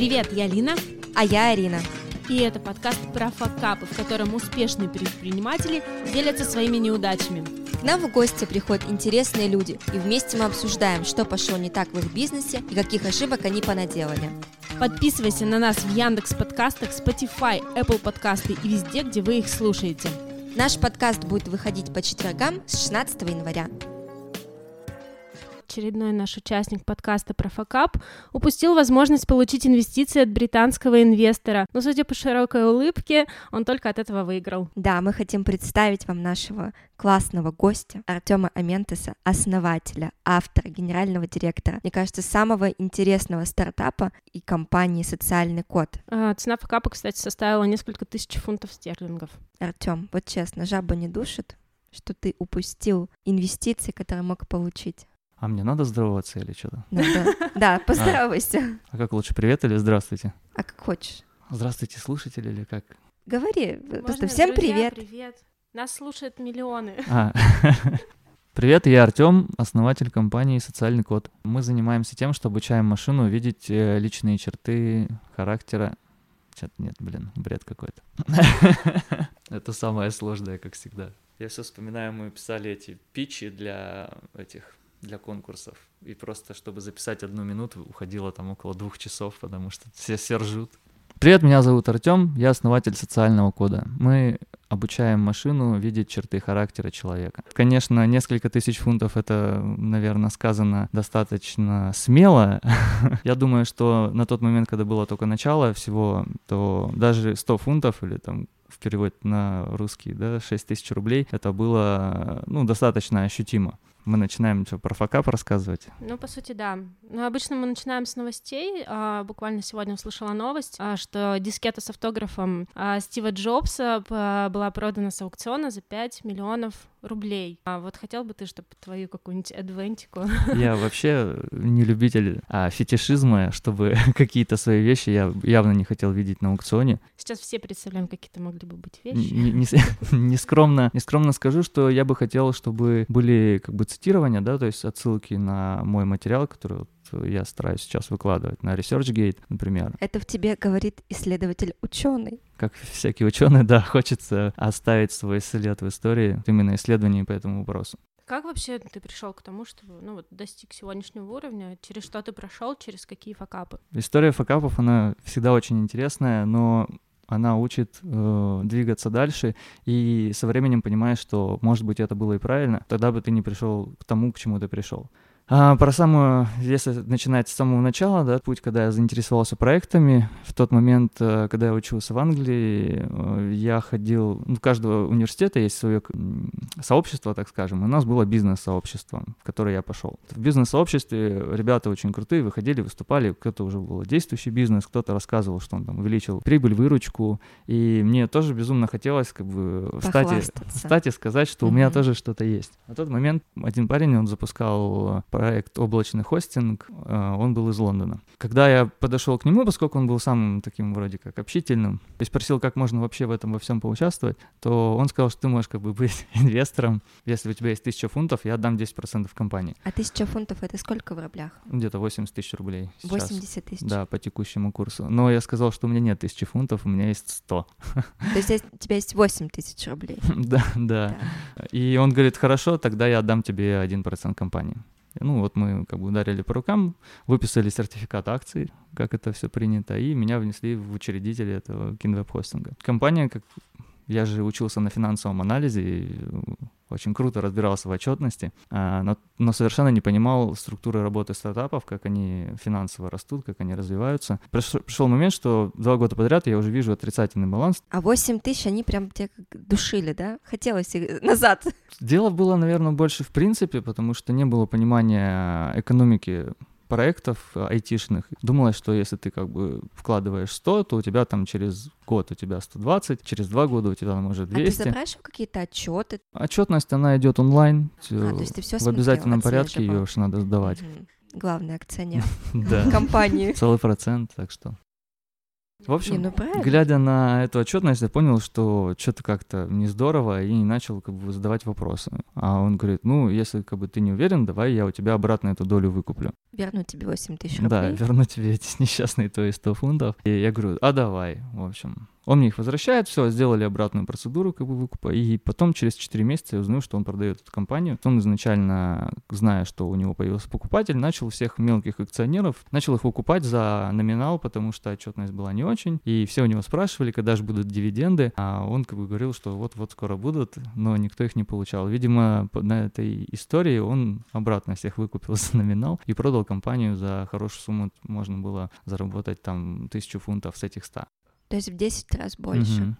Привет, я Лина. А я Арина. И это подкаст про факапы, в котором успешные предприниматели делятся своими неудачами. К нам в гости приходят интересные люди, и вместе мы обсуждаем, что пошло не так в их бизнесе и каких ошибок они понаделали. Подписывайся на нас в Яндекс подкастах, Spotify, Apple подкасты и везде, где вы их слушаете. Наш подкаст будет выходить по четвергам с 16 января очередной наш участник подкаста про факап, упустил возможность получить инвестиции от британского инвестора. Но, судя по широкой улыбке, он только от этого выиграл. Да, мы хотим представить вам нашего классного гостя Артема Аментеса, основателя, автора, генерального директора, мне кажется, самого интересного стартапа и компании «Социальный код». А, цена факапа, кстати, составила несколько тысяч фунтов стерлингов. Артем, вот честно, жаба не душит, что ты упустил инвестиции, которые мог получить? А мне надо здороваться или что-то? Надо. Да, поздоровайся. А как лучше, привет или здравствуйте? А как хочешь. Здравствуйте, слушатели или как? Говори, просто всем привет. привет. Нас слушают миллионы. А. Привет, я Артем, основатель компании «Социальный код». Мы занимаемся тем, что обучаем машину видеть э, личные черты характера. Что-то нет, блин, бред какой-то. Это самое сложное, как всегда. Я все вспоминаю, мы писали эти питчи для этих для конкурсов. И просто, чтобы записать одну минуту, уходило там около двух часов, потому что все, все ржут. Привет, меня зовут Артем, я основатель социального кода. Мы обучаем машину видеть черты характера человека. Конечно, несколько тысяч фунтов это, наверное, сказано достаточно смело. Я думаю, что на тот момент, когда было только начало всего, то даже 100 фунтов или там в переводе на русский, да, 6 тысяч рублей, это было, ну, достаточно ощутимо мы начинаем что, про факап рассказывать? Ну, по сути, да. Ну, обычно мы начинаем с новостей. А, буквально сегодня услышала новость, а, что дискета с автографом а, Стива Джобса была продана с аукциона за 5 миллионов рублей. А вот хотел бы ты, чтобы твою какую-нибудь адвентику? Я вообще не любитель а, фетишизма, чтобы какие-то свои вещи я явно не хотел видеть на аукционе. Сейчас все представляем, какие это могли бы быть вещи. Не, не, не, не скромно скажу, что я бы хотел, чтобы были как бы цитирования, да, то есть отсылки на мой материал, который вот я стараюсь сейчас выкладывать на ResearchGate, например. Это в тебе говорит исследователь ученый. Как всякий ученый, да, хочется оставить свой след в истории именно исследований по этому вопросу. Как вообще ты пришел к тому, чтобы ну, вот, достиг сегодняшнего уровня? Через что ты прошел, через какие факапы? История факапов, она всегда очень интересная, но она учит э, двигаться дальше, и со временем понимаешь, что, может быть, это было и правильно, тогда бы ты не пришел к тому, к чему ты пришел. А, про самую, если начинать с самого начала, да, путь, когда я заинтересовался проектами, в тот момент, э, когда я учился в Англии, э, я ходил, ну, у каждого университета есть свое сообщество, так скажем, и у нас было бизнес-сообщество, в которое я пошел. В бизнес-сообществе ребята очень крутые, выходили, выступали, кто-то уже был действующий бизнес, кто-то рассказывал, что он там увеличил прибыль, выручку, и мне тоже безумно хотелось как бы встать встать и сказать, что mm-hmm. у меня тоже что-то есть. На тот момент один парень, он запускал проект облачный хостинг, э, он был из Лондона. Когда я подошел к нему, поскольку он был самым таким вроде как общительным, и спросил, как можно вообще в этом во всем поучаствовать, то он сказал, что ты можешь как бы быть инвестором, если у тебя есть тысяча фунтов, я отдам 10% компании. А тысяча фунтов это сколько в рублях? Где-то 80 тысяч рублей сейчас. 80 тысяч? Да, по текущему курсу. Но я сказал, что у меня нет тысячи фунтов, у меня есть 100. То есть у тебя есть 8 тысяч рублей? Да, да. И он говорит, хорошо, тогда я отдам тебе 1% компании. Ну вот мы как бы ударили по рукам, выписали сертификат акций, как это все принято, и меня внесли в учредители этого кинвеб-хостинга. Компания, как я же учился на финансовом анализе, и очень круто разбирался в отчетности, а, но, но совершенно не понимал структуры работы стартапов, как они финансово растут, как они развиваются. Пришел, пришел момент, что два года подряд я уже вижу отрицательный баланс. А 8 тысяч, они прям тебя душили, да? Хотелось их назад. Дело было, наверное, больше в принципе, потому что не было понимания экономики проектов айтишных. Думалось, что если ты как бы вкладываешь 100, то у тебя там через год у тебя 120, через два года у тебя там уже 200. А ты запрашивал какие-то отчеты? Отчетность, она идет онлайн. А, то есть ты все в обязательном порядке ее уж надо сдавать. Угу. Главный акционер компании. Целый процент, так что. В общем, не, ну глядя на эту отчетность, я понял, что что-то как-то не здорово, и начал как бы задавать вопросы. А он говорит, ну, если как бы ты не уверен, давай я у тебя обратно эту долю выкуплю. верну тебе 8 тысяч рублей. Да, верну тебе эти несчастные твои 100 фунтов. И я говорю, а давай, в общем. Он мне их возвращает, все, сделали обратную процедуру как бы выкупа, и потом через 4 месяца я узнаю, что он продает эту компанию. Он изначально, зная, что у него появился покупатель, начал всех мелких акционеров, начал их выкупать за номинал, потому что отчетность была не очень, и все у него спрашивали, когда же будут дивиденды, а он как бы говорил, что вот-вот скоро будут, но никто их не получал. Видимо, на этой истории он обратно всех выкупил за номинал и продал компанию за хорошую сумму, можно было заработать там тысячу фунтов с этих ста. То есть в 10 раз больше. Угу.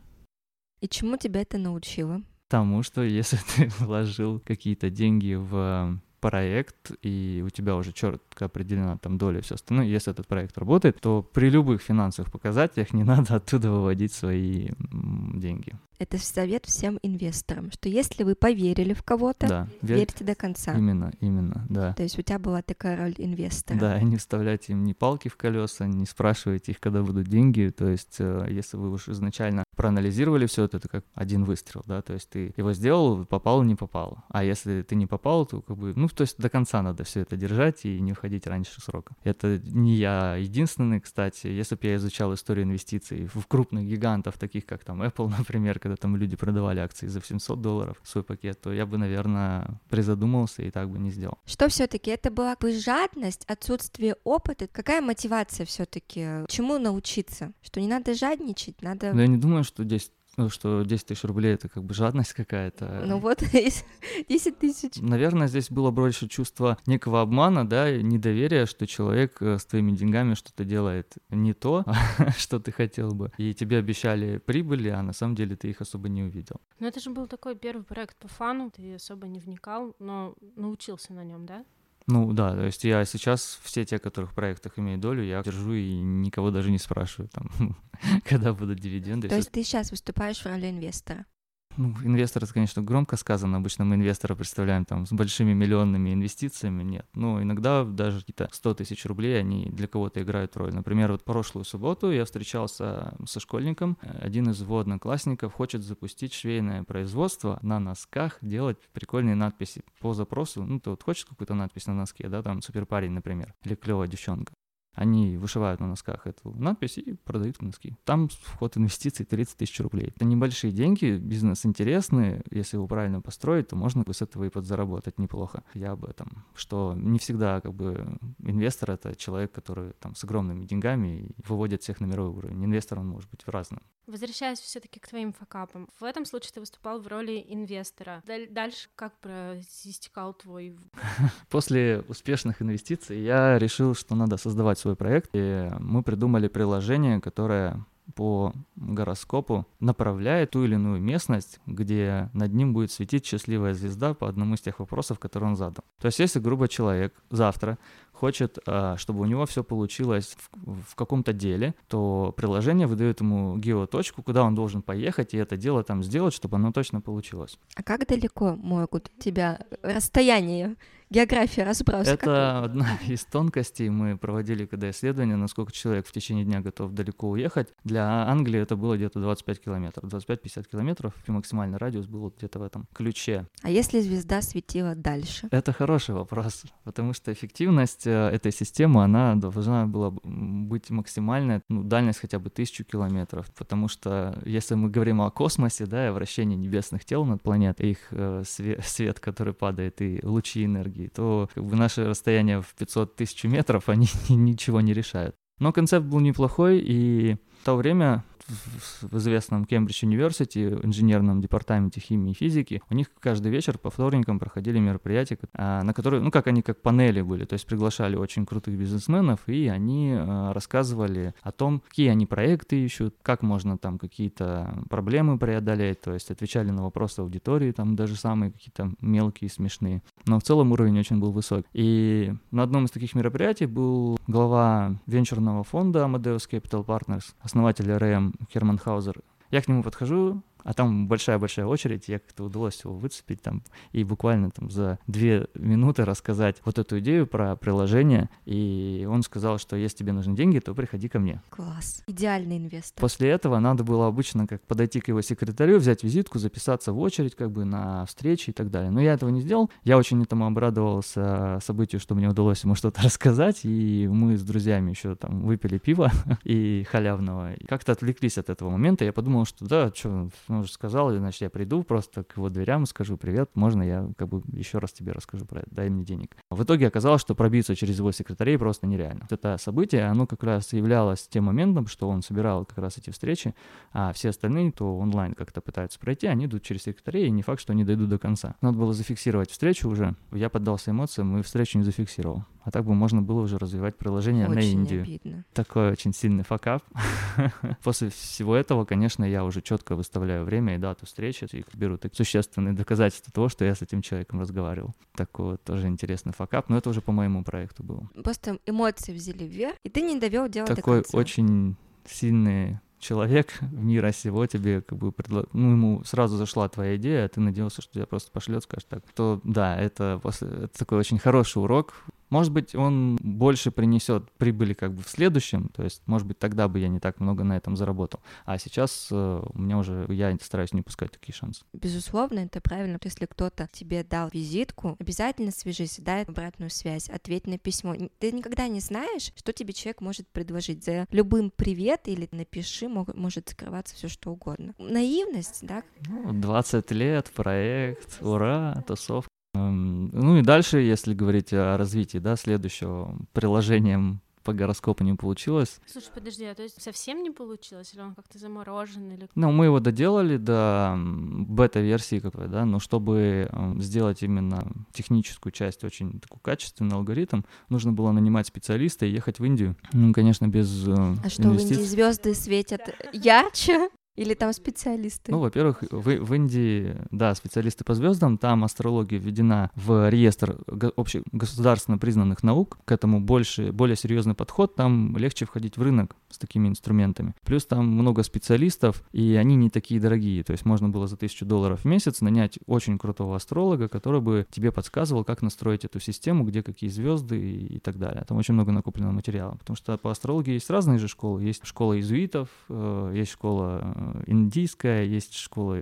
И чему тебя это научило? Тому, что если ты вложил какие-то деньги в проект, и у тебя уже четко определена там доля и все остальное, если этот проект работает, то при любых финансовых показателях не надо оттуда выводить свои деньги. Это совет всем инвесторам, что если вы поверили в кого-то, да, верьте до конца. Именно, именно, да. То есть у тебя была такая роль инвестора. Да, и не вставляйте им ни палки в колеса, не спрашивайте их, когда будут деньги. То есть, э, если вы уж изначально проанализировали все это, это как один выстрел, да, то есть ты его сделал, попал, не попал. А если ты не попал, то как бы, ну, то есть до конца надо все это держать и не уходить раньше срока. Это не я единственный, кстати. Если бы я изучал историю инвестиций в крупных гигантов, таких как там Apple, например, когда там люди продавали акции за 700 долларов свой пакет, то я бы, наверное, призадумался и так бы не сделал. Что все-таки это была бы жадность, отсутствие опыта? Какая мотивация все-таки? Чему научиться? Что не надо жадничать, надо... Но я не думаю, что здесь ну, что 10 тысяч рублей это как бы жадность какая-то. Ну вот, 10 тысяч. Наверное, здесь было больше чувство некого обмана, да, недоверия, что человек э, с твоими деньгами что-то делает не то, что ты хотел бы. И тебе обещали прибыли, а на самом деле ты их особо не увидел. Ну это же был такой первый проект по фану, ты особо не вникал, но научился на нем, да? Ну да, то есть я сейчас все те, которых в проектах имею долю, я держу и никого даже не спрашиваю, там, когда будут дивиденды. То есть ты сейчас выступаешь в роли инвестора? Ну, инвестор, это, конечно, громко сказано. Обычно мы инвестора представляем там с большими миллионными инвестициями. Нет. Но иногда даже какие-то 100 тысяч рублей, они для кого-то играют роль. Например, вот прошлую субботу я встречался со школьником. Один из его одноклассников хочет запустить швейное производство на носках, делать прикольные надписи по запросу. Ну, ты вот хочешь какую-то надпись на носке, да, там супер парень, например, или клевая девчонка. Они вышивают на носках эту надпись и продают носки. Там вход инвестиций 30 тысяч рублей. Это небольшие деньги, бизнес интересный. Если его правильно построить, то можно с этого и подзаработать неплохо. Я об этом. Что не всегда как бы инвестор — это человек, который там с огромными деньгами выводит всех на мировой уровень. Инвестор он может быть разным. Возвращаясь все-таки к твоим факапам, в этом случае ты выступал в роли инвестора. Дальше как истекал твой... После успешных инвестиций я решил, что надо создавать свой проект, и мы придумали приложение, которое по гороскопу направляет ту или иную местность, где над ним будет светить счастливая звезда по одному из тех вопросов, которые он задал. То есть, если грубо человек завтра хочет, а, чтобы у него все получилось в, в каком-то деле, то приложение выдает ему геоточку, куда он должен поехать и это дело там сделать, чтобы оно точно получилось. А как далеко могут тебя расстояние география разброса. Это какой? одна из тонкостей. Мы проводили когда исследование, насколько человек в течение дня готов далеко уехать. Для Англии это было где-то 25 километров. 25-50 километров, и максимальный радиус был где-то в этом ключе. А если звезда светила дальше? Это хороший вопрос, потому что эффективность э, этой системы, она должна была быть максимальная, ну, дальность хотя бы тысячу километров, потому что если мы говорим о космосе, да, и о вращении небесных тел над планетой, их э, свет, свет, который падает, и лучи энергии, то как бы наши расстояния в 500 тысяч метров, они ничего не решают. Но концепт был неплохой, и в то время в известном Кембридж Университи, инженерном департаменте химии и физики, у них каждый вечер по вторникам проходили мероприятия, а, на которые, ну как они как панели были, то есть приглашали очень крутых бизнесменов, и они а, рассказывали о том, какие они проекты ищут, как можно там какие-то проблемы преодолеть, то есть отвечали на вопросы аудитории, там даже самые какие-то мелкие, смешные. Но в целом уровень очень был высокий. И на одном из таких мероприятий был глава венчурного фонда Amadeus Capital Partners, основатель РМ Херман Хаузер. Я к нему подхожу, а там большая-большая очередь, я как-то удалось его выцепить там и буквально там за две минуты рассказать вот эту идею про приложение, и он сказал, что если тебе нужны деньги, то приходи ко мне. Класс. Идеальный инвестор. После этого надо было обычно как подойти к его секретарю, взять визитку, записаться в очередь как бы на встречи и так далее. Но я этого не сделал. Я очень этому обрадовался событию, что мне удалось ему что-то рассказать, и мы с друзьями еще там выпили пиво и халявного. И как-то отвлеклись от этого момента. Я подумал, что да, что, он уже сказал, значит, я приду просто к его дверям и скажу привет, можно я как бы еще раз тебе расскажу про это, дай мне денег. В итоге оказалось, что пробиться через его секретарей просто нереально. Это событие, оно как раз являлось тем моментом, что он собирал как раз эти встречи, а все остальные, кто онлайн как-то пытаются пройти, они идут через секретарей, и не факт, что они дойдут до конца. Надо было зафиксировать встречу уже. Я поддался эмоциям и встречу не зафиксировал. А так бы можно было уже развивать приложение очень на Индию. Обидно. Такой очень сильный факап. После всего этого, конечно, я уже четко выставляю время и дату встречи, и беру так существенные доказательства того, что я с этим человеком разговаривал. Такой вот тоже интересный факап, но это уже по моему проекту было. Просто эмоции взяли вверх, и ты не довел дело Такой до конца. очень сильный человек мира сего тебе как бы предло... ну ему сразу зашла твоя идея, а ты надеялся, что тебя просто пошлет, скажет так, то да, это после это такой очень хороший урок может быть, он больше принесет прибыли как бы в следующем, то есть, может быть, тогда бы я не так много на этом заработал. А сейчас э, у меня уже, я стараюсь не пускать такие шансы. Безусловно, это правильно. Если кто-то тебе дал визитку, обязательно свяжись, дай обратную связь, ответь на письмо. Ты никогда не знаешь, что тебе человек может предложить. За любым привет или напиши мог, может скрываться все что угодно. Наивность, да? Ну, 20 лет, проект, ура, тусовка. Ну и дальше, если говорить о развитии, да, следующего приложением по гороскопу не получилось. Слушай, подожди, а то есть совсем не получилось, или он как-то заморожен, или... Ну, мы его доделали до бета-версии какой, да, но чтобы сделать именно техническую часть, очень такой качественный алгоритм, нужно было нанимать специалиста и ехать в Индию. Ну, конечно, без э, А что, в Индии звезды светят ярче? Или там специалисты? Ну, во-первых, в, в Индии, да, специалисты по звездам, там астрология введена в реестр общегосударственно признанных наук, к этому больше, более серьезный подход, там легче входить в рынок с такими инструментами. Плюс там много специалистов, и они не такие дорогие, то есть можно было за тысячу долларов в месяц нанять очень крутого астролога, который бы тебе подсказывал, как настроить эту систему, где какие звезды и, и так далее. Там очень много накопленного материала, потому что по астрологии есть разные же школы, есть школа иезуитов, э, есть школа э, индийская, есть школа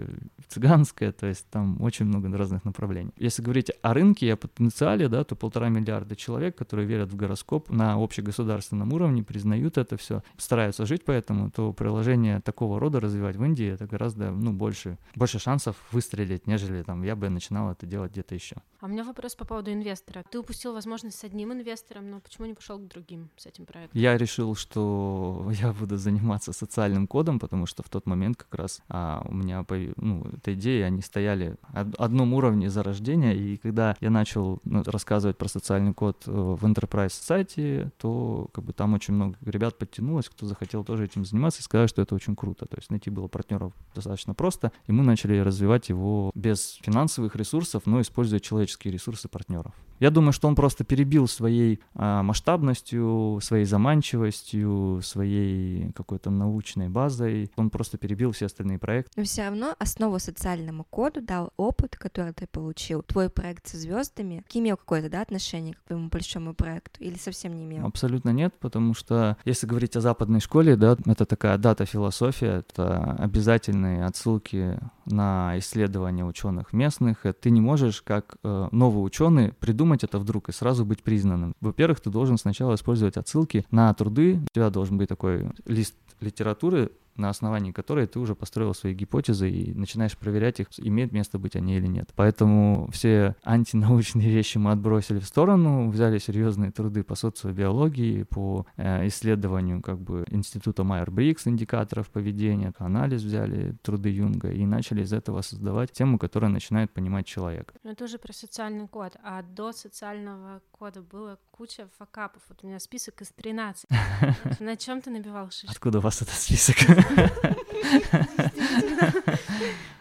цыганская, то есть там очень много разных направлений. Если говорить о рынке и о потенциале, да, то полтора миллиарда человек, которые верят в гороскоп на общегосударственном уровне, признают это все, стараются жить по этому, то приложение такого рода развивать в Индии это гораздо ну, больше, больше шансов выстрелить, нежели там я бы начинал это делать где-то еще. А у меня вопрос по поводу инвестора. Ты упустил возможность с одним инвестором, но почему не пошел к другим с этим проектом? Я решил, что я буду заниматься социальным кодом, потому что в тот момент как раз а, у меня ну, эта идея, они стояли в одном уровне зарождения, и когда я начал ну, рассказывать про социальный код э, в Enterprise сайте, то как бы там очень много ребят подтянулось, кто захотел тоже этим заниматься, и сказали, что это очень круто. То есть найти было партнеров достаточно просто, и мы начали развивать его без финансовых ресурсов, но используя человеческие ресурсы партнеров. Я думаю, что он просто перебил своей а, масштабностью, своей заманчивостью, своей какой-то научной базой. Он просто перебил все остальные проекты. Но все равно основу социальному коду дал опыт, который ты получил. Твой проект со звездами имел какое-то да, отношение к твоему большому проекту или совсем не имел? Абсолютно нет, потому что если говорить о западной школе, да, это такая дата-философия, это обязательные отсылки на исследования ученых местных. Ты не можешь, как э, новый ученый, придумать это вдруг и сразу быть признанным. Во-первых, ты должен сначала использовать отсылки на труды. У тебя должен быть такой лист литературы, на основании которой ты уже построил свои гипотезы и начинаешь проверять их, имеет место быть они или нет. Поэтому все антинаучные вещи мы отбросили в сторону, взяли серьезные труды по социобиологии, по э, исследованию как бы института Майерс-Бриггс, индикаторов поведения, анализ взяли труды Юнга и начали из этого создавать тему, которая начинает понимать человек. Ну, это уже про социальный код, а до социального кода было куча факапов. Вот у меня список из 13. На чем ты набивал шишки? Откуда у вас этот список? ハハハハ!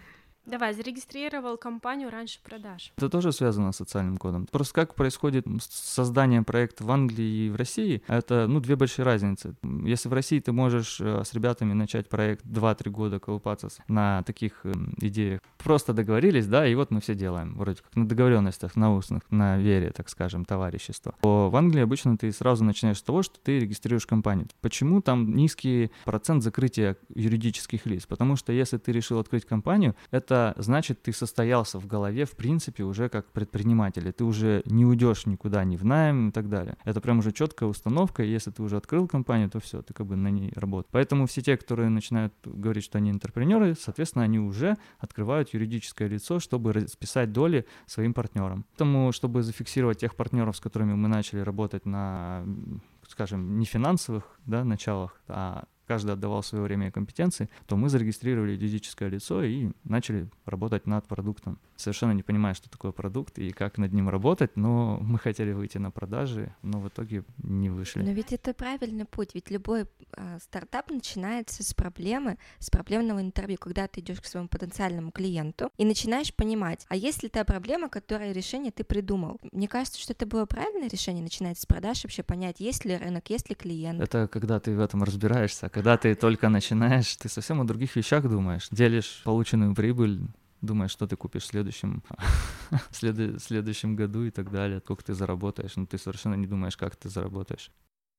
Давай, зарегистрировал компанию раньше продаж. Это тоже связано с социальным кодом. Просто как происходит создание проекта в Англии и в России, это, ну, две большие разницы. Если в России ты можешь э, с ребятами начать проект 2-3 года колупаться на таких эм, идеях, просто договорились, да, и вот мы все делаем, вроде как на договоренностях, на устных, на вере, так скажем, товарищества. То в Англии обычно ты сразу начинаешь с того, что ты регистрируешь компанию. Почему там низкий процент закрытия юридических лиц? Потому что если ты решил открыть компанию, это значит, ты состоялся в голове, в принципе, уже как предприниматель, и ты уже не уйдешь никуда, ни в найм и так далее. Это прям уже четкая установка, и если ты уже открыл компанию, то все, ты как бы на ней работаешь. Поэтому все те, которые начинают говорить, что они интерпренеры, соответственно, они уже открывают юридическое лицо, чтобы расписать доли своим партнерам. Поэтому, чтобы зафиксировать тех партнеров, с которыми мы начали работать на скажем, не финансовых да, началах, а каждый отдавал свое время и компетенции, то мы зарегистрировали юридическое лицо и начали работать над продуктом. Совершенно не понимая, что такое продукт и как над ним работать, но мы хотели выйти на продажи, но в итоге не вышли. Но ведь это правильный путь, ведь любой э, стартап начинается с проблемы, с проблемного интервью, когда ты идешь к своему потенциальному клиенту и начинаешь понимать, а есть ли та проблема, которая решение ты придумал. Мне кажется, что это было правильное решение, начинать с продаж, вообще понять, есть ли рынок, есть ли клиент. Это когда ты в этом разбираешься, когда ты только начинаешь, ты совсем о других вещах думаешь, делишь полученную прибыль, думаешь, что ты купишь в следующем, след... следующем году и так далее, сколько ты заработаешь, но ты совершенно не думаешь, как ты заработаешь.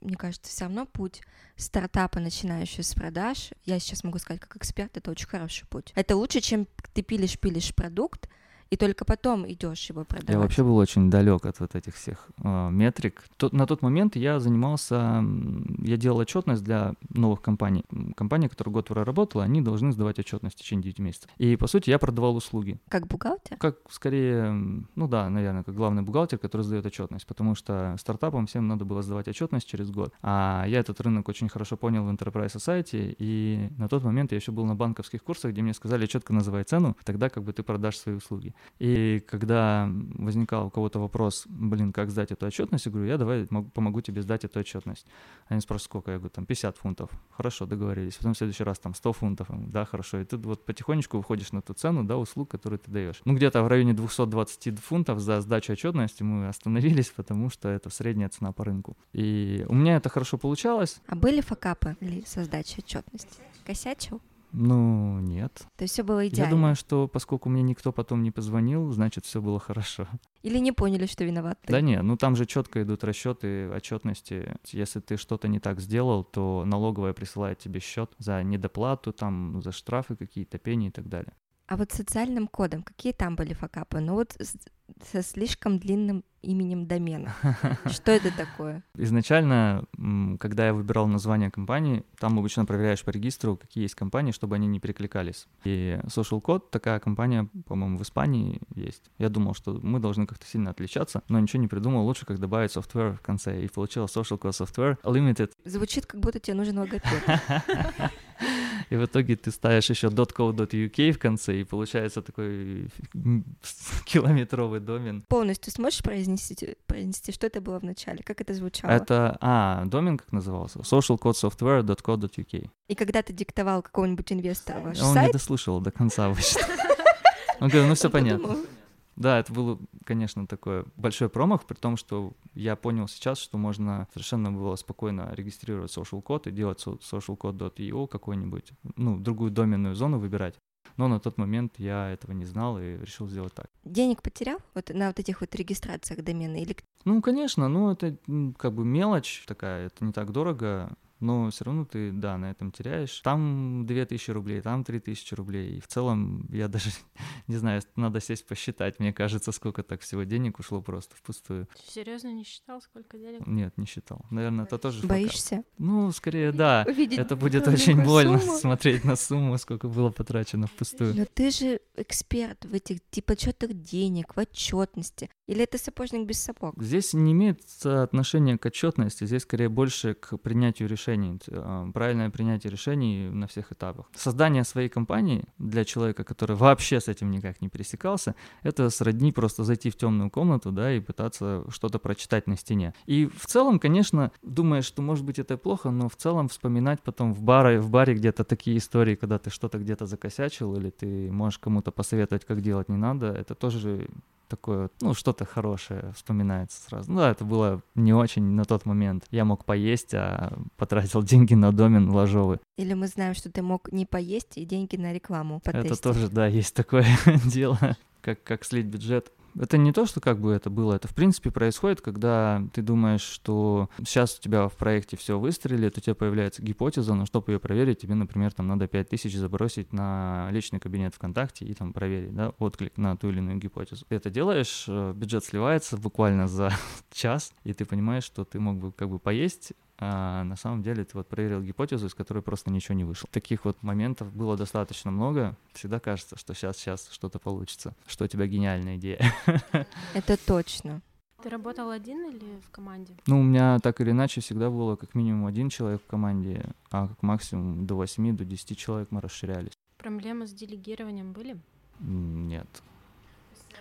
Мне кажется, все равно путь стартапа, начинающего с продаж, я сейчас могу сказать как эксперт, это очень хороший путь. Это лучше, чем ты пилишь-пилишь продукт, и только потом идешь его продавать. Я вообще был очень далек от вот этих всех э, метрик. Тот, на тот момент я занимался, я делал отчетность для новых компаний. Компания, которая год проработала, они должны сдавать отчетность в течение 9 месяцев. И, по сути, я продавал услуги. Как бухгалтер? Как, скорее, ну да, наверное, как главный бухгалтер, который сдает отчетность, потому что стартапам всем надо было сдавать отчетность через год. А я этот рынок очень хорошо понял в Enterprise Society, и на тот момент я еще был на банковских курсах, где мне сказали четко называй цену, тогда как бы ты продашь свои услуги. И когда возникал у кого-то вопрос, блин, как сдать эту отчетность, я говорю, я давай помогу тебе сдать эту отчетность. Они спрашивают, сколько? Я говорю, там 50 фунтов. Хорошо, договорились. Потом в следующий раз там 100 фунтов. Да, хорошо. И ты вот потихонечку выходишь на ту цену, да, услуг, которые ты даешь. Ну, где-то в районе 220 фунтов за сдачу отчетности мы остановились, потому что это средняя цена по рынку. И у меня это хорошо получалось. А были факапы или со сдачей отчетности? Косячил? Ну, нет. То есть все было идеально? Я думаю, что поскольку мне никто потом не позвонил, значит, все было хорошо. Или не поняли, что виноват ты? Да не, ну там же четко идут расчеты отчетности. Если ты что-то не так сделал, то налоговая присылает тебе счет за недоплату, там, за штрафы какие-то, пени и так далее. А вот социальным кодом, какие там были факапы? Ну вот со слишком длинным именем домена. Что это такое? Изначально, когда я выбирал название компании, там обычно проверяешь по регистру, какие есть компании, чтобы они не перекликались. И Social Code, такая компания, по-моему, в Испании есть. Я думал, что мы должны как-то сильно отличаться, но ничего не придумал. Лучше, как добавить software в конце. И получилось Social Code Software Limited. Звучит, как будто тебе нужен логопед. И в итоге ты ставишь еще .co.uk в конце, и получается такой километровый домен. Полностью сможешь произнести, произнести, что это было в начале? Как это звучало? Это, а, домен как назывался? socialcodesoftware.co.uk. И когда ты диктовал какого-нибудь инвестора ваш Он сайт... не дослушал до конца обычно. Он говорил, ну все понятно. Да, это было, конечно, такое большой промах, при том, что я понял сейчас, что можно совершенно было спокойно регистрировать social код и делать socialcode.io какой-нибудь, ну, другую доменную зону выбирать. Но на тот момент я этого не знал и решил сделать так. Денег потерял вот на вот этих вот регистрациях домена или? Ну, конечно, ну это как бы мелочь такая, это не так дорого но все равно ты, да, на этом теряешь. Там 2000 рублей, там 3000 рублей. И в целом, я даже не знаю, надо сесть посчитать, мне кажется, сколько так всего денег ушло просто впустую. Серьезно не считал, сколько денег? Нет, не считал. Наверное, это тоже Боишься? Факап. Ну, скорее, да. Увидеть это будет очень больно сумму. смотреть на сумму, сколько было потрачено впустую. Но ты же эксперт в этих типа подсчетах денег, в отчетности. Или это сапожник без сапог? Здесь не имеет отношения к отчетности, здесь скорее больше к принятию решения решений, а, правильное принятие решений на всех этапах. Создание своей компании для человека, который вообще с этим никак не пересекался, это сродни просто зайти в темную комнату, да, и пытаться что-то прочитать на стене. И в целом, конечно, думаешь, что может быть это плохо, но в целом вспоминать потом в баре, в баре где-то такие истории, когда ты что-то где-то закосячил, или ты можешь кому-то посоветовать, как делать не надо, это тоже такое, ну, что-то хорошее вспоминается сразу. Ну да, это было не очень на тот момент. Я мог поесть, а потратил деньги на домен ложовый. Или мы знаем, что ты мог не поесть и деньги на рекламу потестить. Это тоже, да, есть такое дело, как, как слить бюджет это не то, что как бы это было, это в принципе происходит, когда ты думаешь, что сейчас у тебя в проекте все выстрелит, у тебя появляется гипотеза, но чтобы ее проверить, тебе, например, там надо 5000 забросить на личный кабинет ВКонтакте и там проверить, да, отклик на ту или иную гипотезу. Ты это делаешь, э, бюджет сливается буквально за час, и ты понимаешь, что ты мог бы как бы поесть, а на самом деле ты вот проверил гипотезу, из которой просто ничего не вышло. Таких вот моментов было достаточно много. Всегда кажется, что сейчас, сейчас что-то получится, что у тебя гениальная идея. Это точно. Ты работал один или в команде? Ну, у меня так или иначе всегда было как минимум один человек в команде, а как максимум до 8, до 10 человек мы расширялись. Проблемы с делегированием были? Нет.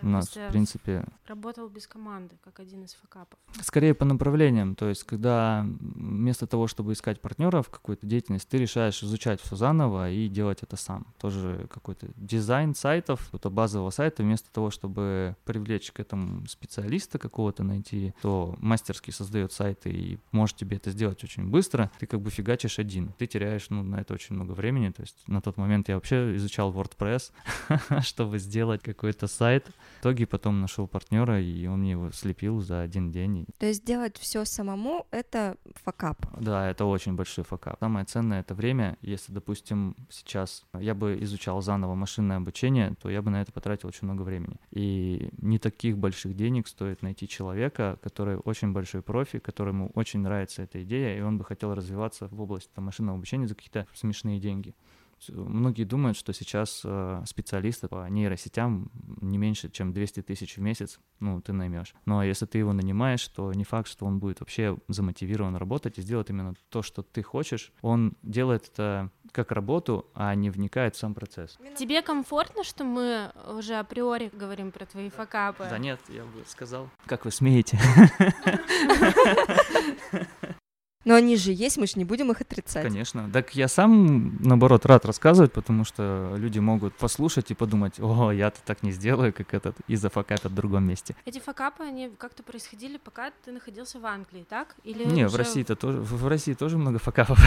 У нас, в принципе... Работал без команды, как один из факапов. Скорее по направлениям, то есть когда вместо того, чтобы искать партнера в какую-то деятельность, ты решаешь изучать все заново и делать это сам. Тоже какой-то дизайн сайтов, какого-то базового сайта, вместо того, чтобы привлечь к этому специалиста какого-то найти, то мастерский создает сайты и может тебе это сделать очень быстро, ты как бы фигачишь один. Ты теряешь ну, на это очень много времени, то есть на тот момент я вообще изучал WordPress, чтобы сделать какой-то сайт, в итоге потом нашел партнера, и он мне его слепил за один день. То есть делать все самому — это факап? Да, это очень большой факап. Самое ценное — это время. Если, допустим, сейчас я бы изучал заново машинное обучение, то я бы на это потратил очень много времени. И не таких больших денег стоит найти человека, который очень большой профи, которому очень нравится эта идея, и он бы хотел развиваться в области там, машинного обучения за какие-то смешные деньги. Многие думают, что сейчас э, специалиста по нейросетям не меньше, чем 200 тысяч в месяц, ну, ты наймешь. Но если ты его нанимаешь, то не факт, что он будет вообще замотивирован работать и сделать именно то, что ты хочешь. Он делает это как работу, а не вникает в сам процесс. Тебе комфортно, что мы уже априори говорим про твои факапы? Да нет, я бы сказал. Как вы смеете? Но они же есть, мы же не будем их отрицать. Конечно. Так я сам, наоборот, рад рассказывать, потому что люди могут послушать и подумать, о, я-то так не сделаю, как этот, и зафакапят в другом месте. Эти факапы, они как-то происходили, пока ты находился в Англии, так? Или не, уже... в России-то тоже, в России тоже много факапов.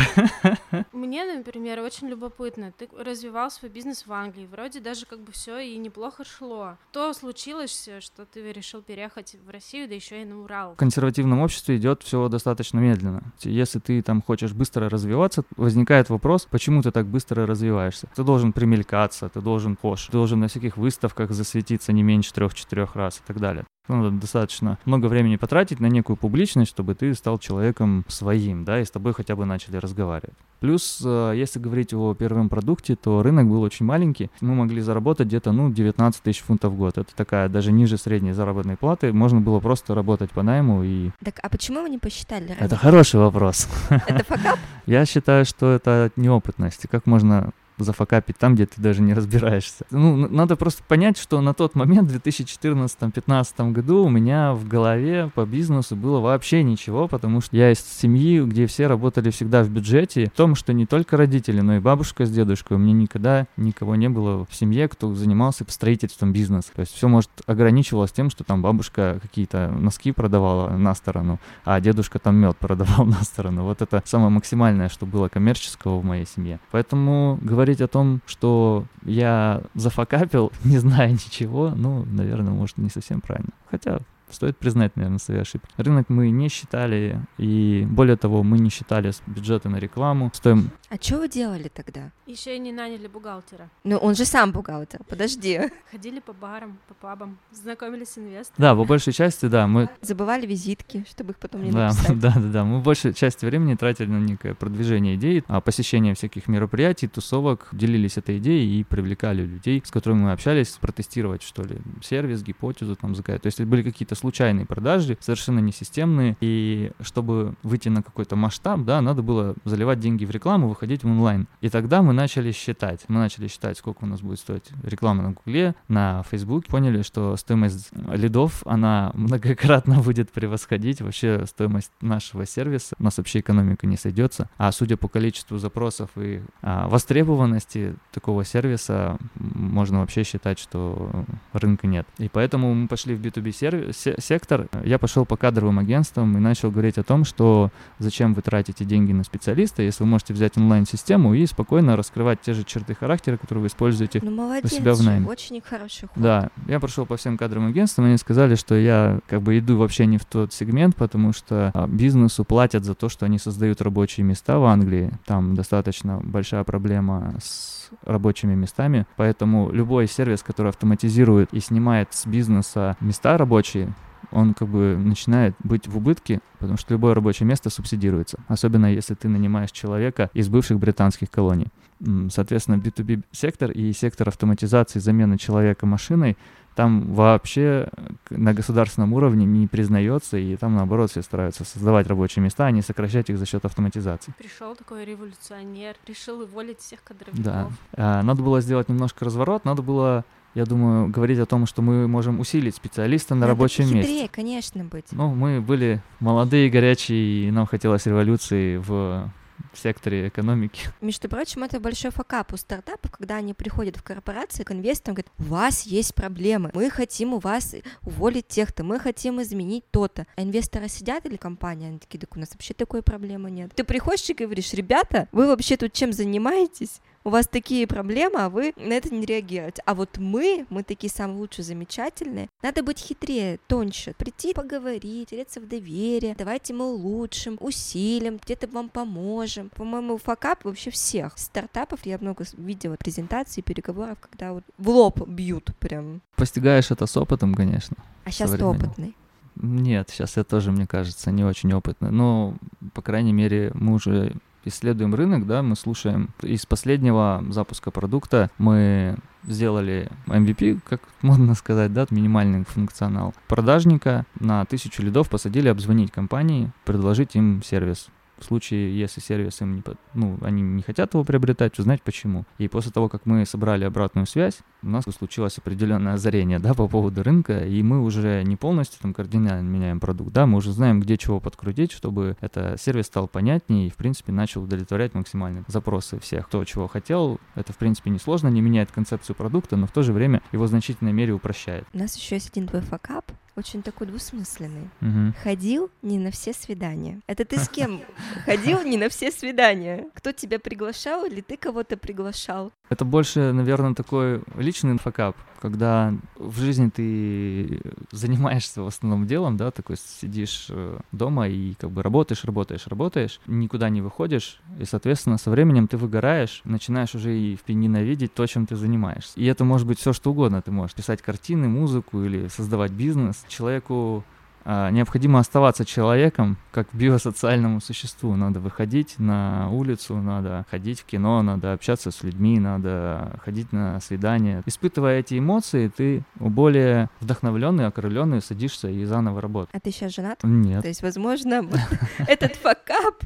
Мне, например, очень любопытно. Ты развивал свой бизнес в Англии, вроде даже как бы все и неплохо шло. То случилось, что ты решил переехать в Россию, да еще и на Урал. В консервативном обществе идет все достаточно медленно если ты там хочешь быстро развиваться, возникает вопрос, почему ты так быстро развиваешься. Ты должен примелькаться, ты должен пош, ты должен на всяких выставках засветиться не меньше трех-четырех раз и так далее. Надо достаточно много времени потратить на некую публичность, чтобы ты стал человеком своим, да, и с тобой хотя бы начали разговаривать. Плюс, э, если говорить о первом продукте, то рынок был очень маленький. Мы могли заработать где-то, ну, 19 тысяч фунтов в год. Это такая даже ниже средней заработной платы. Можно было просто работать по найму и... Так, а почему вы не посчитали? Это хороший вопрос. Это факап? Я считаю, что это от неопытности. Как можно зафакапить там, где ты даже не разбираешься. Ну, надо просто понять, что на тот момент, в 2014-2015 году, у меня в голове по бизнесу было вообще ничего, потому что я из семьи, где все работали всегда в бюджете, в том, что не только родители, но и бабушка с дедушкой. У меня никогда никого не было в семье, кто занимался строительством бизнеса. То есть все, может, ограничивалось тем, что там бабушка какие-то носки продавала на сторону, а дедушка там мед продавал на сторону. Вот это самое максимальное, что было коммерческого в моей семье. Поэтому говорить говорить о том, что я зафакапил, не зная ничего, ну, наверное, может, не совсем правильно. Хотя Стоит признать, наверное, свои ошибки. Рынок мы не считали, и более того, мы не считали бюджеты на рекламу. Стоим... А что вы делали тогда? Еще и не наняли бухгалтера. Ну, он же сам бухгалтер, подожди. Ходили по барам, по пабам, знакомились с инвесторами. Да, по большей части, да. Мы... Забывали визитки, чтобы их потом не да, написать. Да, да, да. Мы большей части времени тратили на некое продвижение идей, а посещение всяких мероприятий, тусовок, делились этой идеей и привлекали людей, с которыми мы общались, протестировать, что ли, сервис, гипотезу там заказать. То есть были какие-то случайные продажи, совершенно несистемные, и чтобы выйти на какой-то масштаб, да, надо было заливать деньги в рекламу, выходить в онлайн. И тогда мы начали считать, мы начали считать, сколько у нас будет стоить реклама на Гугле, на Facebook, поняли, что стоимость лидов, она многократно будет превосходить вообще стоимость нашего сервиса. У нас вообще экономика не сойдется. А судя по количеству запросов и а, востребованности такого сервиса, можно вообще считать, что рынка нет. И поэтому мы пошли в B2B сервис, сектор. Я пошел по кадровым агентствам и начал говорить о том, что зачем вы тратите деньги на специалиста, если вы можете взять онлайн-систему и спокойно раскрывать те же черты характера, которые вы используете ну, молодец, у себя в найме. Очень хороший ход. Да, я прошел по всем кадровым агентствам, они сказали, что я как бы иду вообще не в тот сегмент, потому что а, бизнесу платят за то, что они создают рабочие места в Англии. Там достаточно большая проблема с рабочими местами, поэтому любой сервис, который автоматизирует и снимает с бизнеса места рабочие, он как бы начинает быть в убытке, потому что любое рабочее место субсидируется, особенно если ты нанимаешь человека из бывших британских колоний. Соответственно, B2B сектор и сектор автоматизации замены человека машиной там вообще на государственном уровне не признается, и там, наоборот, все стараются создавать рабочие места, а не сокращать их за счет автоматизации. Пришел такой революционер, решил уволить всех кадровиков. Да. А, надо было сделать немножко разворот, надо было я думаю, говорить о том, что мы можем усилить специалиста на Надо рабочем хитрее, месте. конечно, быть. Ну, мы были молодые, горячие, и нам хотелось революции в в секторе экономики. Между прочим, это большой факап у стартапов, когда они приходят в корпорации к инвесторам, говорят, у вас есть проблемы, мы хотим у вас уволить тех-то, мы хотим изменить то-то. А инвесторы сидят или компания, они такие, так у нас вообще такой проблемы нет. Ты приходишь и говоришь, ребята, вы вообще тут чем занимаетесь? У вас такие проблемы, а вы на это не реагируете. А вот мы, мы такие самые лучшие, замечательные. Надо быть хитрее, тоньше, прийти поговорить, тереться в доверие, давайте мы улучшим, усилим, где-то вам поможем. По-моему, факап вообще всех стартапов, я много видела презентаций, переговоров, когда вот в лоб бьют прям. Постигаешь это с опытом, конечно. А сейчас ты опытный. Нет, сейчас я тоже, мне кажется, не очень опытный. Но, по крайней мере, мы уже исследуем рынок, да, мы слушаем. Из последнего запуска продукта мы сделали MVP, как модно сказать, да, минимальный функционал продажника на тысячу лидов посадили обзвонить компании, предложить им сервис в случае, если сервис им не, ну, они не хотят его приобретать, узнать почему. И после того, как мы собрали обратную связь, у нас случилось определенное озарение, да, по поводу рынка, и мы уже не полностью там кардинально меняем продукт, да, мы уже знаем, где чего подкрутить, чтобы это сервис стал понятнее и, в принципе, начал удовлетворять максимально запросы всех, кто чего хотел. Это, в принципе, несложно, не меняет концепцию продукта, но в то же время его в значительной мере упрощает. У нас еще есть один твой факап, очень такой двусмысленный. Угу. Ходил не на все свидания. Это ты с кем ходил не на все свидания? Кто тебя приглашал или ты кого-то приглашал? Это больше, наверное, такой личный инфокап, когда в жизни ты занимаешься в основном делом, да, такой сидишь э, дома и как бы работаешь, работаешь, работаешь, никуда не выходишь, и, соответственно, со временем ты выгораешь, начинаешь уже и ненавидеть то, чем ты занимаешься. И это может быть все что угодно. Ты можешь писать картины, музыку или создавать бизнес. Человеку а, необходимо оставаться человеком, как биосоциальному существу. Надо выходить на улицу, надо ходить в кино, надо общаться с людьми, надо ходить на свидания. Испытывая эти эмоции, ты более вдохновленный, окрыленный садишься и заново работаешь. А ты сейчас женат? Нет. То есть, возможно, этот факап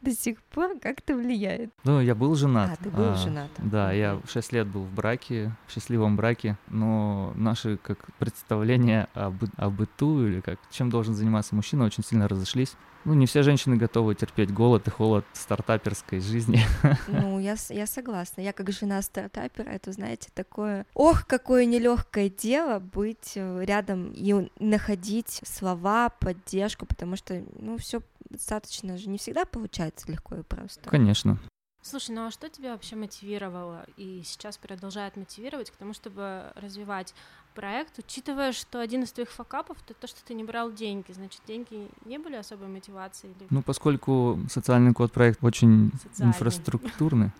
до сих пор как-то влияет. Ну, я был женат. А, ты был а, женат. Да, я 6 лет был в браке, в счастливом браке, но наши как представления об, о быту или как чем должен заниматься мужчина очень сильно разошлись. Ну, не все женщины готовы терпеть голод и холод стартаперской жизни. Ну, я, я согласна. Я как жена стартапера, это, знаете, такое... Ох, какое нелегкое дело быть э, рядом и находить слова, поддержку, потому что, ну, все достаточно же не всегда получается легко и просто. Конечно. Слушай, ну а что тебя вообще мотивировало и сейчас продолжает мотивировать к тому, чтобы развивать проект, учитывая, что один из твоих факапов это то, что ты не брал деньги, значит, деньги не были особой мотивацией? Или... Ну, поскольку социальный код проект очень социальный. инфраструктурный,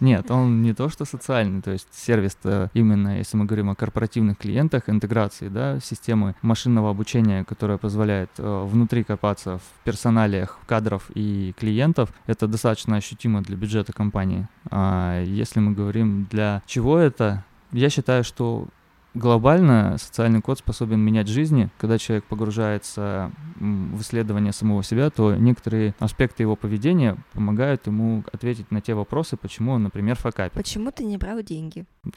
нет, он не то, что социальный, то есть сервис именно, если мы говорим о корпоративных клиентах, интеграции, да, системы машинного обучения, которая позволяет э, внутри копаться в персоналиях кадров и клиентов, это достаточно ощутимо для бюджета компании. А если мы говорим для чего это, я считаю, что глобально социальный код способен менять жизни. Когда человек погружается в исследование самого себя, то некоторые аспекты его поведения помогают ему ответить на те вопросы, почему он, например, факапит. Почему ты не брал деньги?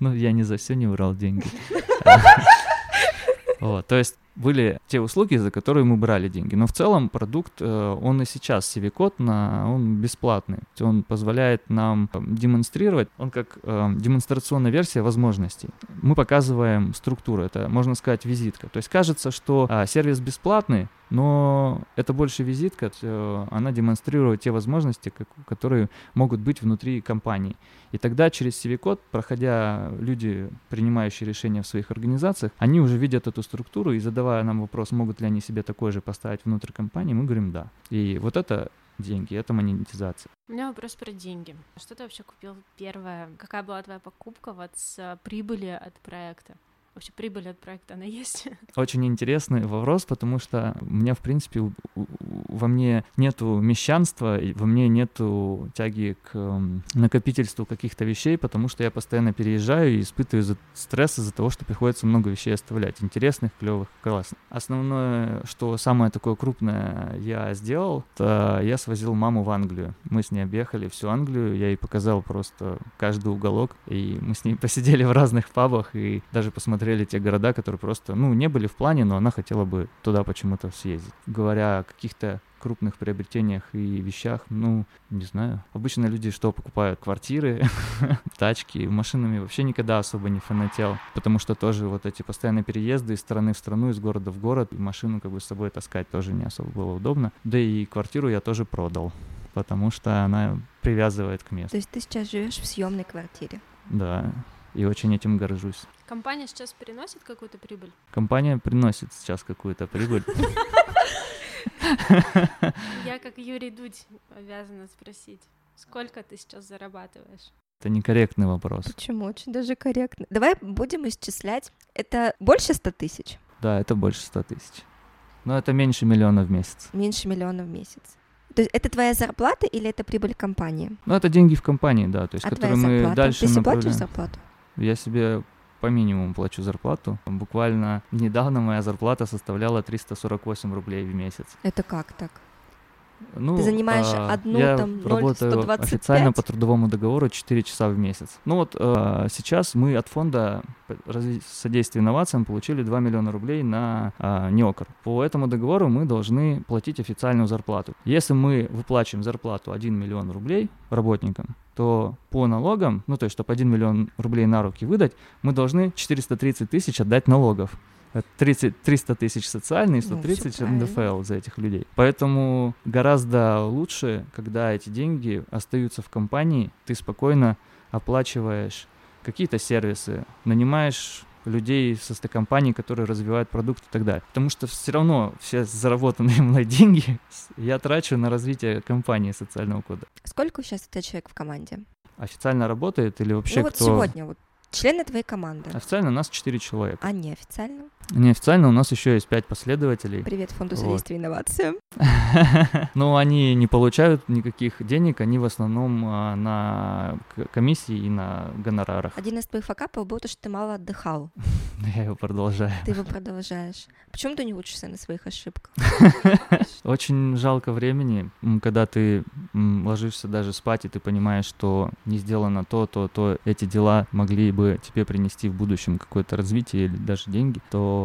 Ну, я не за все не брал деньги. Вот, то есть были те услуги, за которые мы брали деньги. Но в целом продукт, э, он и сейчас CV-код, он бесплатный. Он позволяет нам демонстрировать, он как э, демонстрационная версия возможностей. Мы показываем структуру, это, можно сказать, визитка. То есть кажется, что а, сервис бесплатный, но это больше визитка, э, она демонстрирует те возможности, которые могут быть внутри компании. И тогда через CV-код, проходя люди, принимающие решения в своих организациях, они уже видят эту структуру и задавая нам вопрос, могут ли они себе такой же поставить внутрь компании, мы говорим да. И вот это деньги, это монетизация. У меня вопрос про деньги. Что ты вообще купил первое? Какая была твоя покупка вот с прибыли от проекта? Вообще прибыль от проекта, она есть? Очень интересный вопрос, потому что у меня, в принципе, во мне нету мещанства, во мне нету тяги к накопительству каких-то вещей, потому что я постоянно переезжаю и испытываю стресс из-за того, что приходится много вещей оставлять, интересных, клевых, классных. Основное, что самое такое крупное я сделал, это я свозил маму в Англию. Мы с ней объехали всю Англию, я ей показал просто каждый уголок, и мы с ней посидели в разных пабах и даже посмотрели смотрели те города, которые просто, ну, не были в плане, но она хотела бы туда почему-то съездить. Говоря о каких-то крупных приобретениях и вещах, ну, не знаю. Обычно люди что, покупают квартиры, тачки, машинами вообще никогда особо не фанател, потому что тоже вот эти постоянные переезды из страны в страну, из города в город, и машину как бы с собой таскать тоже не особо было удобно. Да и квартиру я тоже продал, потому что она привязывает к месту. То есть ты сейчас живешь в съемной квартире? Да, и очень этим горжусь. Компания сейчас приносит какую-то прибыль? Компания приносит сейчас какую-то прибыль. Я как Юрий Дудь обязана спросить, сколько ты сейчас зарабатываешь? Это некорректный вопрос. Почему? Очень даже корректно. Давай будем исчислять. Это больше ста тысяч? Да, это больше ста тысяч. Но это меньше миллиона в месяц. Меньше миллиона в месяц. То есть это твоя зарплата или это прибыль компании? Ну, это деньги в компании, да. То есть, а которые твоя зарплата? мы дальше Ты себе платишь зарплату? Я себе по минимуму плачу зарплату. Буквально недавно моя зарплата составляла 348 рублей в месяц. Это как так? Ну, Ты занимаешь а, одну я там 0, работаю 125? официально по трудовому договору 4 часа в месяц. Ну вот а, сейчас мы от фонда содействия инновациям получили 2 миллиона рублей на а, НИОКР. По этому договору мы должны платить официальную зарплату. Если мы выплачиваем зарплату 1 миллион рублей работникам, то по налогам, ну то есть, чтобы 1 миллион рублей на руки выдать, мы должны 430 тысяч отдать налогов. 30, 300 тысяч социальные, 130 ну, НДФЛ за этих людей. Поэтому гораздо лучше, когда эти деньги остаются в компании, ты спокойно оплачиваешь какие-то сервисы, нанимаешь людей со компаний, которые развивают продукт и так далее. Потому что все равно все заработанные мной деньги я трачу на развитие компании социального кода. Сколько сейчас это человек в команде? Официально работает или вообще ну, вот кто? сегодня вот Члены твоей команды. Официально у нас 4 человека. А неофициально? Неофициально у нас еще есть 5 последователей. Привет фонду содействия вот. инновациям. Ну, они не получают никаких денег, они в основном а, на комиссии и на гонорарах. Один из твоих факапов был то, что ты мало отдыхал. Я его продолжаю. Ты его продолжаешь. Почему ты не учишься на своих ошибках? Очень жалко времени, когда ты ложишься даже спать, и ты понимаешь, что не сделано то, то, то, эти дела могли бы тебе принести в будущем какое-то развитие или даже деньги, то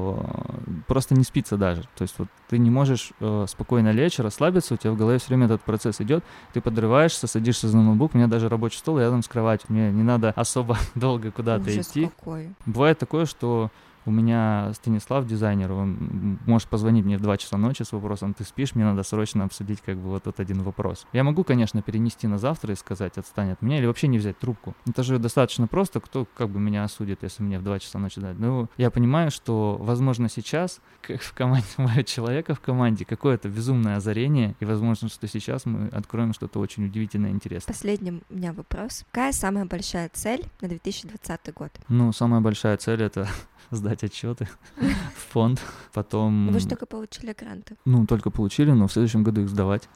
просто не спится даже. То есть вот ты не можешь э, спокойно лечь, расслабиться, у тебя в голове все время этот процесс идет, ты подрываешься, садишься за ноутбук, у меня даже рабочий стол рядом с кроватью, мне не надо особо долго куда-то идти. Какой. Бывает такое, что у меня Станислав, дизайнер, он может позвонить мне в 2 часа ночи с вопросом, ты спишь, мне надо срочно обсудить как бы вот этот один вопрос. Я могу, конечно, перенести на завтра и сказать, отстань от меня, или вообще не взять трубку. Это же достаточно просто, кто как бы меня осудит, если мне в 2 часа ночи дать. Ну, я понимаю, что, возможно, сейчас как в команде моего человека в команде какое-то безумное озарение, и возможно, что сейчас мы откроем что-то очень удивительное и интересное. Последний у меня вопрос. Какая самая большая цель на 2020 год? Ну, самая большая цель — это сдать отчеты в фонд. Потом... Вы же только получили гранты. Ну, только получили, но в следующем году их сдавать.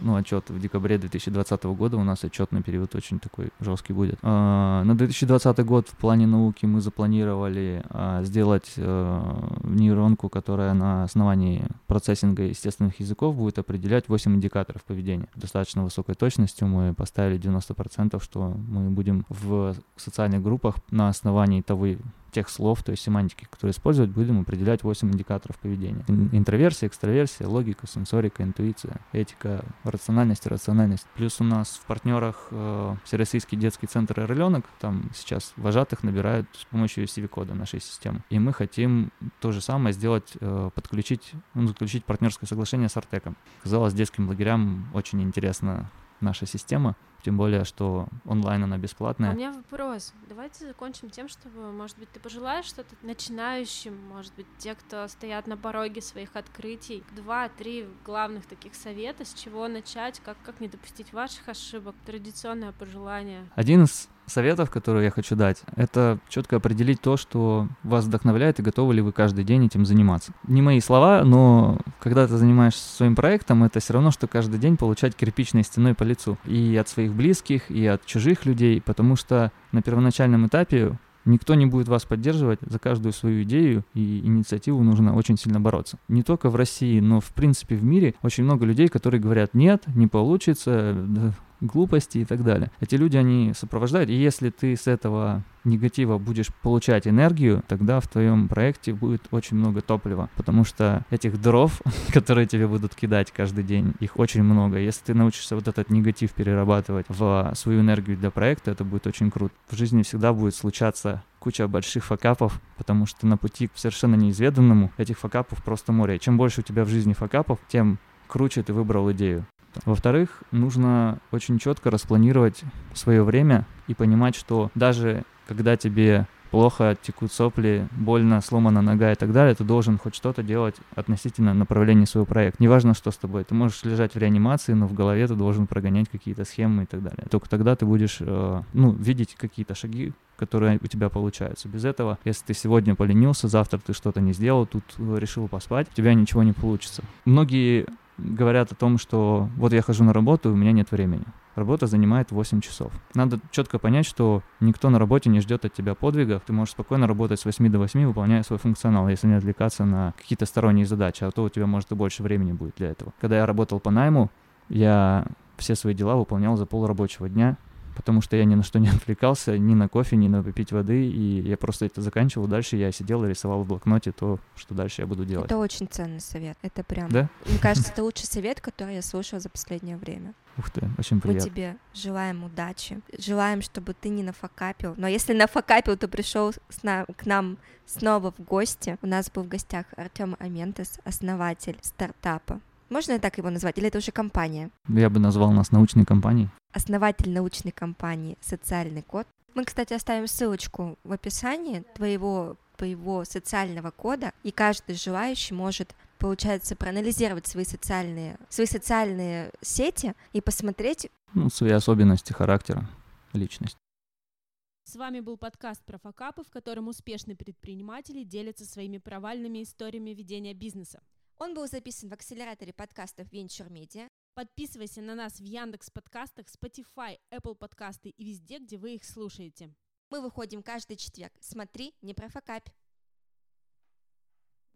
ну, отчет в декабре 2020 года у нас отчетный период очень такой жесткий будет. А, на 2020 год в плане науки мы запланировали а, сделать а, нейронку, которая на основании процессинга естественных языков будет определять 8 индикаторов поведения. Достаточно высокой точностью мы поставили 90%, что мы будем в социальных группах на основании того тех слов, то есть семантики, которые использовать, будем определять 8 индикаторов поведения. Интроверсия, экстраверсия, логика, сенсорика, интуиция, этика, рациональность, рациональность. Плюс у нас в партнерах э, Всероссийский детский центр «Орленок», там сейчас вожатых набирают с помощью CV-кода нашей системы. И мы хотим то же самое сделать, э, подключить, ну, заключить партнерское соглашение с Артеком. Казалось, детским лагерям очень интересно наша система, тем более, что онлайн она бесплатная. А у меня вопрос. Давайте закончим тем, чтобы, может быть, ты пожелаешь что-то начинающим, может быть, те, кто стоят на пороге своих открытий, два-три главных таких совета, с чего начать, как, как не допустить ваших ошибок, традиционное пожелание. Один из советов, которые я хочу дать, это четко определить то, что вас вдохновляет и готовы ли вы каждый день этим заниматься. Не мои слова, но когда ты занимаешься своим проектом, это все равно, что каждый день получать кирпичной стеной по лицу. И от своих близких, и от чужих людей, потому что на первоначальном этапе Никто не будет вас поддерживать за каждую свою идею и инициативу нужно очень сильно бороться. Не только в России, но в принципе в мире очень много людей, которые говорят, нет, не получится, глупости и так далее. Эти люди, они сопровождают, и если ты с этого негатива будешь получать энергию, тогда в твоем проекте будет очень много топлива, потому что этих дров, которые тебе будут кидать каждый день, их очень много. Если ты научишься вот этот негатив перерабатывать в свою энергию для проекта, это будет очень круто. В жизни всегда будет случаться куча больших факапов, потому что на пути к совершенно неизведанному этих факапов просто море. чем больше у тебя в жизни факапов, тем круче ты выбрал идею. Во-вторых, нужно очень четко распланировать свое время и понимать, что даже когда тебе плохо, текут сопли, больно, сломана нога и так далее, ты должен хоть что-то делать относительно направления своего проекта. Неважно, что с тобой. Ты можешь лежать в реанимации, но в голове ты должен прогонять какие-то схемы и так далее. Только тогда ты будешь, э, ну, видеть какие-то шаги, которые у тебя получаются. Без этого, если ты сегодня поленился, завтра ты что-то не сделал, тут решил поспать, у тебя ничего не получится. Многие говорят о том, что вот я хожу на работу, у меня нет времени. Работа занимает 8 часов. Надо четко понять, что никто на работе не ждет от тебя подвигов. Ты можешь спокойно работать с 8 до 8, выполняя свой функционал, если не отвлекаться на какие-то сторонние задачи, а то у тебя, может, и больше времени будет для этого. Когда я работал по найму, я все свои дела выполнял за пол рабочего дня, потому что я ни на что не отвлекался, ни на кофе, ни на попить воды, и я просто это заканчивал. Дальше я сидел и рисовал в блокноте то, что дальше я буду делать. Это очень ценный совет. Это прям... Да? Мне кажется, это лучший совет, который я слушала за последнее время. Ух ты, очень приятно. Мы тебе желаем удачи, желаем, чтобы ты не нафакапил. Но если нафакапил, то пришел к нам снова в гости. У нас был в гостях Артем Аментес, основатель стартапа можно я так его назвать? Или это уже компания? Я бы назвал нас научной компанией. Основатель научной компании «Социальный код». Мы, кстати, оставим ссылочку в описании твоего, твоего социального кода, и каждый желающий может получается, проанализировать свои социальные, свои социальные сети и посмотреть... Ну, свои особенности характера, личность. С вами был подкаст про факапы, в котором успешные предприниматели делятся своими провальными историями ведения бизнеса. Он был записан в акселераторе подкастов Venture Media. Подписывайся на нас в Яндекс подкастах, Spotify, Apple подкасты и везде, где вы их слушаете. Мы выходим каждый четверг. Смотри, не профокапь.